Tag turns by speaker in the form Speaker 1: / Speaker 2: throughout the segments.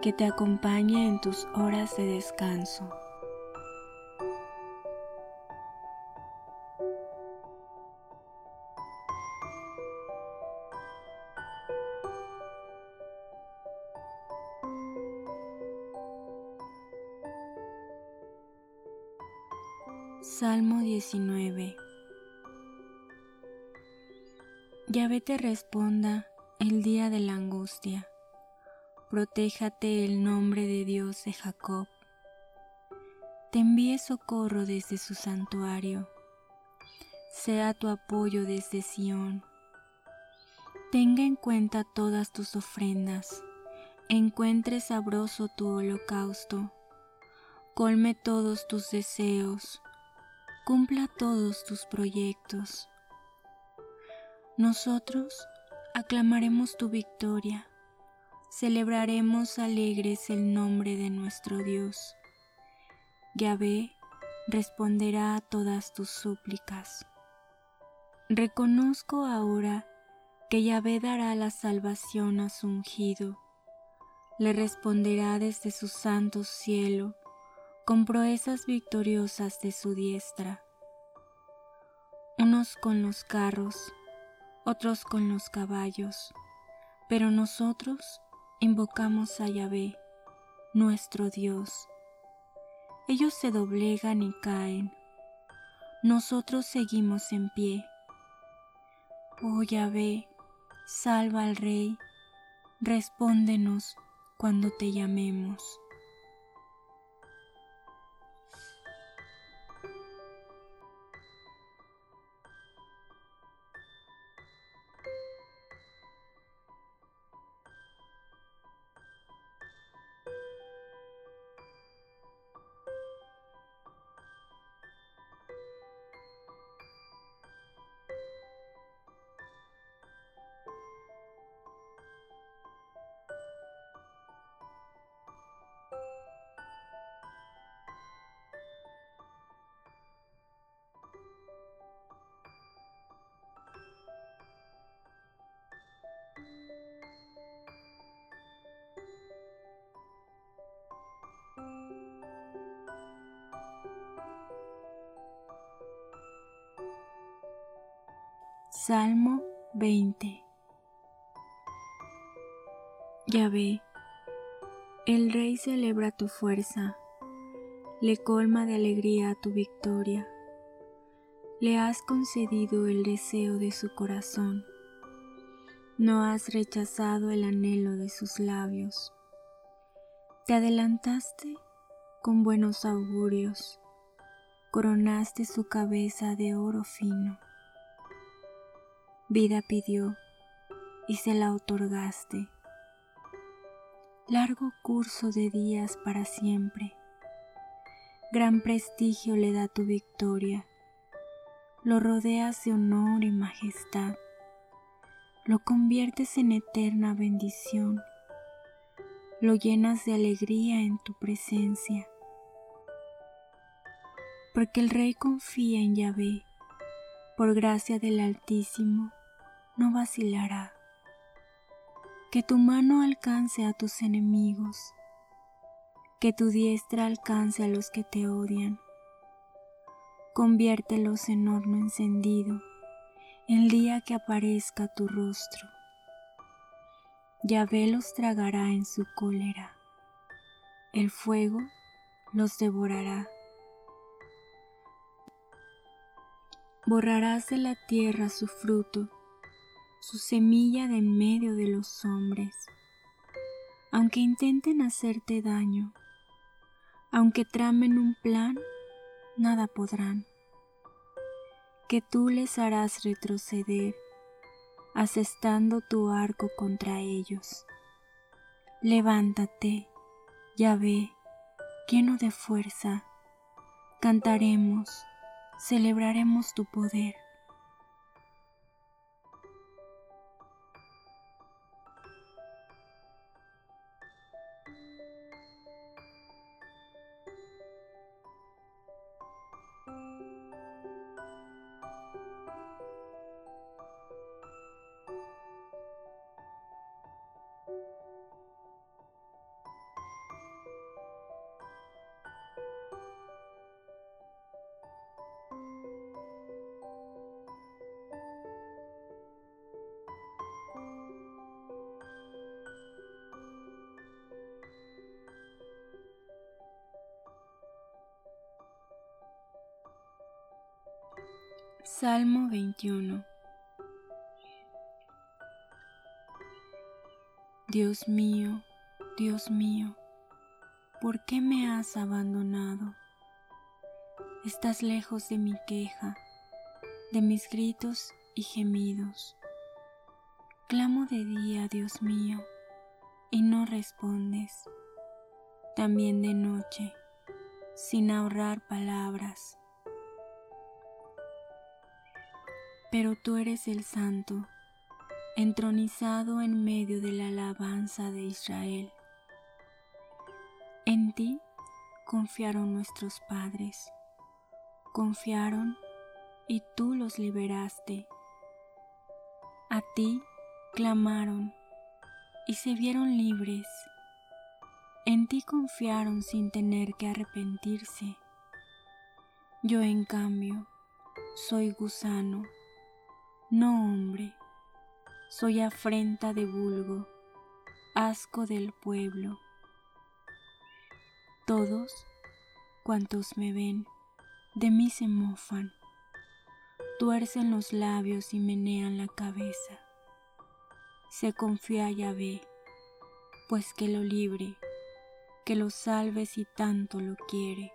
Speaker 1: que te acompañe en tus horas de descanso. Salmo 19 Yahvé te responda el día de la angustia protéjate el nombre de Dios de Jacob. Te envíe socorro desde su santuario. Sea tu apoyo desde Sión. Tenga en cuenta todas tus ofrendas. Encuentre sabroso tu holocausto. Colme todos tus deseos. Cumpla todos tus proyectos. Nosotros aclamaremos tu victoria celebraremos alegres el nombre de nuestro Dios. Yahvé responderá a todas tus súplicas. Reconozco ahora que Yahvé dará la salvación a su ungido. Le responderá desde su santo cielo con proezas victoriosas de su diestra. Unos con los carros, otros con los caballos, pero nosotros invocamos a Yahvé, nuestro Dios. Ellos se doblegan y caen. Nosotros seguimos en pie. Oh Yahvé, salva al Rey, respóndenos cuando te llamemos. Salmo 20 Ya ve, el rey celebra tu fuerza, le colma de alegría tu victoria, le has concedido el deseo de su corazón, no has rechazado el anhelo de sus labios, te adelantaste con buenos augurios, coronaste su cabeza de oro fino vida pidió y se la otorgaste. Largo curso de días para siempre. Gran prestigio le da tu victoria. Lo rodeas de honor y majestad. Lo conviertes en eterna bendición. Lo llenas de alegría en tu presencia. Porque el Rey confía en Yahvé. Por gracia del Altísimo, no vacilará. Que tu mano alcance a tus enemigos, que tu diestra alcance a los que te odian. Conviértelos en horno encendido el día que aparezca tu rostro. Yahvé los tragará en su cólera, el fuego los devorará. Borrarás de la tierra su fruto, su semilla de en medio de los hombres. Aunque intenten hacerte daño, aunque tramen un plan, nada podrán. Que tú les harás retroceder, asestando tu arco contra ellos. Levántate, ya ve, lleno de fuerza, cantaremos, celebraremos tu poder. Salmo 21 Dios mío, Dios mío, ¿por qué me has abandonado? Estás lejos de mi queja, de mis gritos y gemidos. Clamo de día, Dios mío, y no respondes. También de noche, sin ahorrar palabras pero tú eres el santo, entronizado en medio de la alabanza de Israel. En ti confiaron nuestros padres, confiaron y tú los liberaste. A ti clamaron y se vieron libres. En ti confiaron sin tener que arrepentirse. Yo en cambio soy gusano no, hombre, soy afrenta de vulgo, asco del pueblo. Todos cuantos me ven, de mí se mofan, tuercen los labios y menean la cabeza. Se confía Yahvé, pues que lo libre, que lo salve si tanto lo quiere.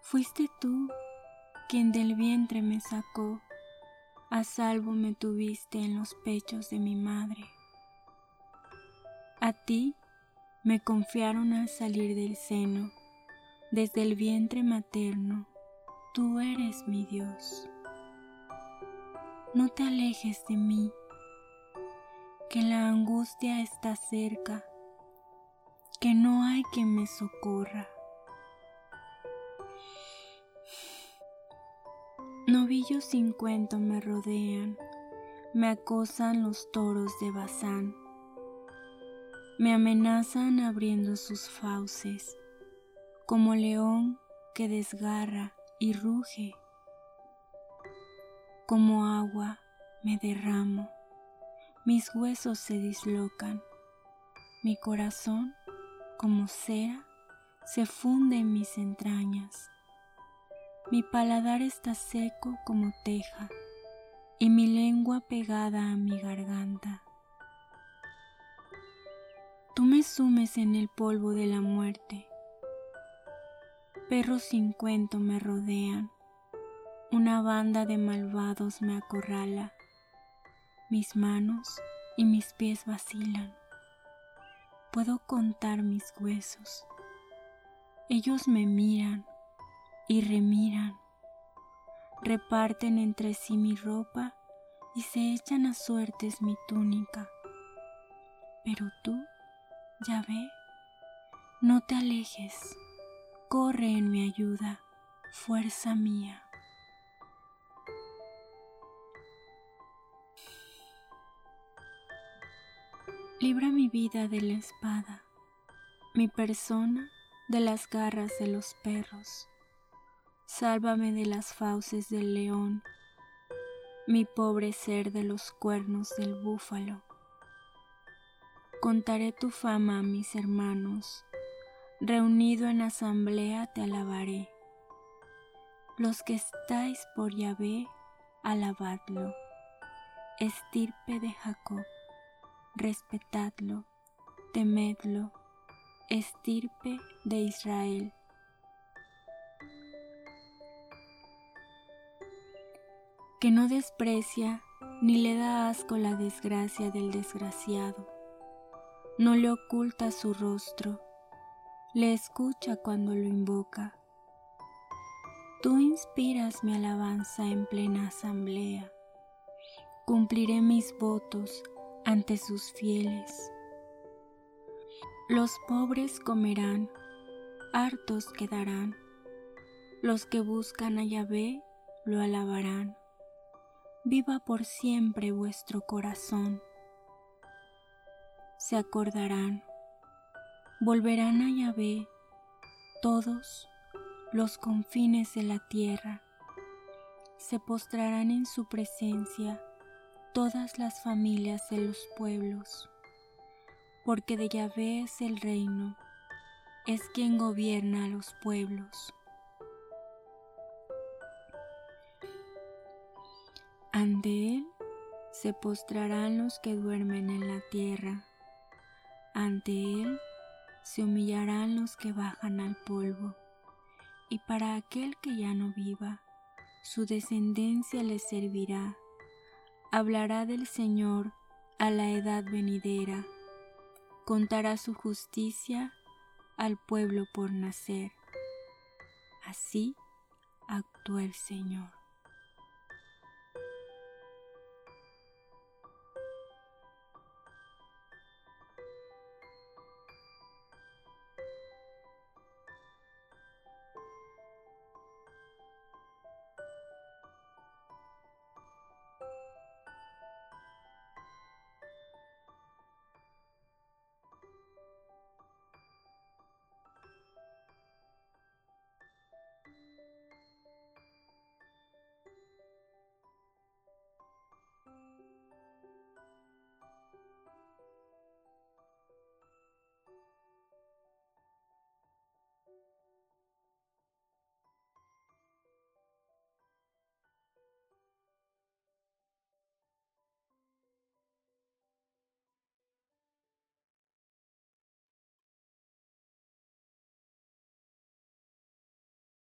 Speaker 1: Fuiste tú quien del vientre me sacó, a salvo me tuviste en los pechos de mi madre. A ti me confiaron al salir del seno, desde el vientre materno, tú eres mi Dios. No te alejes de mí, que la angustia está cerca, que no hay quien me socorra. Novillos sin cuento me rodean, me acosan los toros de Bazán, me amenazan abriendo sus fauces, como león que desgarra y ruge, como agua me derramo, mis huesos se dislocan, mi corazón, como cera, se funde en mis entrañas mi paladar está seco como teja y mi lengua pegada a mi garganta. Tú me sumes en el polvo de la muerte. Perros sin cuento me rodean. Una banda de malvados me acorrala. Mis manos y mis pies vacilan. Puedo contar mis huesos. Ellos me miran y remiran, reparten entre sí mi ropa y se echan a suertes mi túnica. Pero tú, ya ve, no te alejes, corre en mi ayuda, fuerza mía. Libra mi vida de la espada, mi persona de las garras de los perros Sálvame de las fauces del león, mi pobre ser de los cuernos del búfalo. Contaré tu fama a mis hermanos, reunido en asamblea te alabaré. Los que estáis por Yahvé, alabadlo. Estirpe de Jacob, respetadlo, temedlo, estirpe de Israel. Que no desprecia ni le da asco la desgracia del desgraciado, no le oculta su rostro, le escucha cuando lo invoca. Tú inspiras mi alabanza en plena asamblea, cumpliré mis votos ante sus fieles. Los pobres comerán, hartos quedarán, los que buscan a Yahvé lo alabarán. Viva por siempre vuestro corazón. Se acordarán, volverán a Yahvé todos los confines de la tierra, se postrarán en su presencia todas las familias de los pueblos, porque de Yahvé es el reino, es quien gobierna a los pueblos. Ante Él se postrarán los que duermen en la tierra, ante Él se humillarán los que bajan al polvo, y para aquel que ya no viva, su descendencia le servirá hablará del Señor a la edad venidera, contará su justicia al pueblo por nacer. Así actúa el Señor.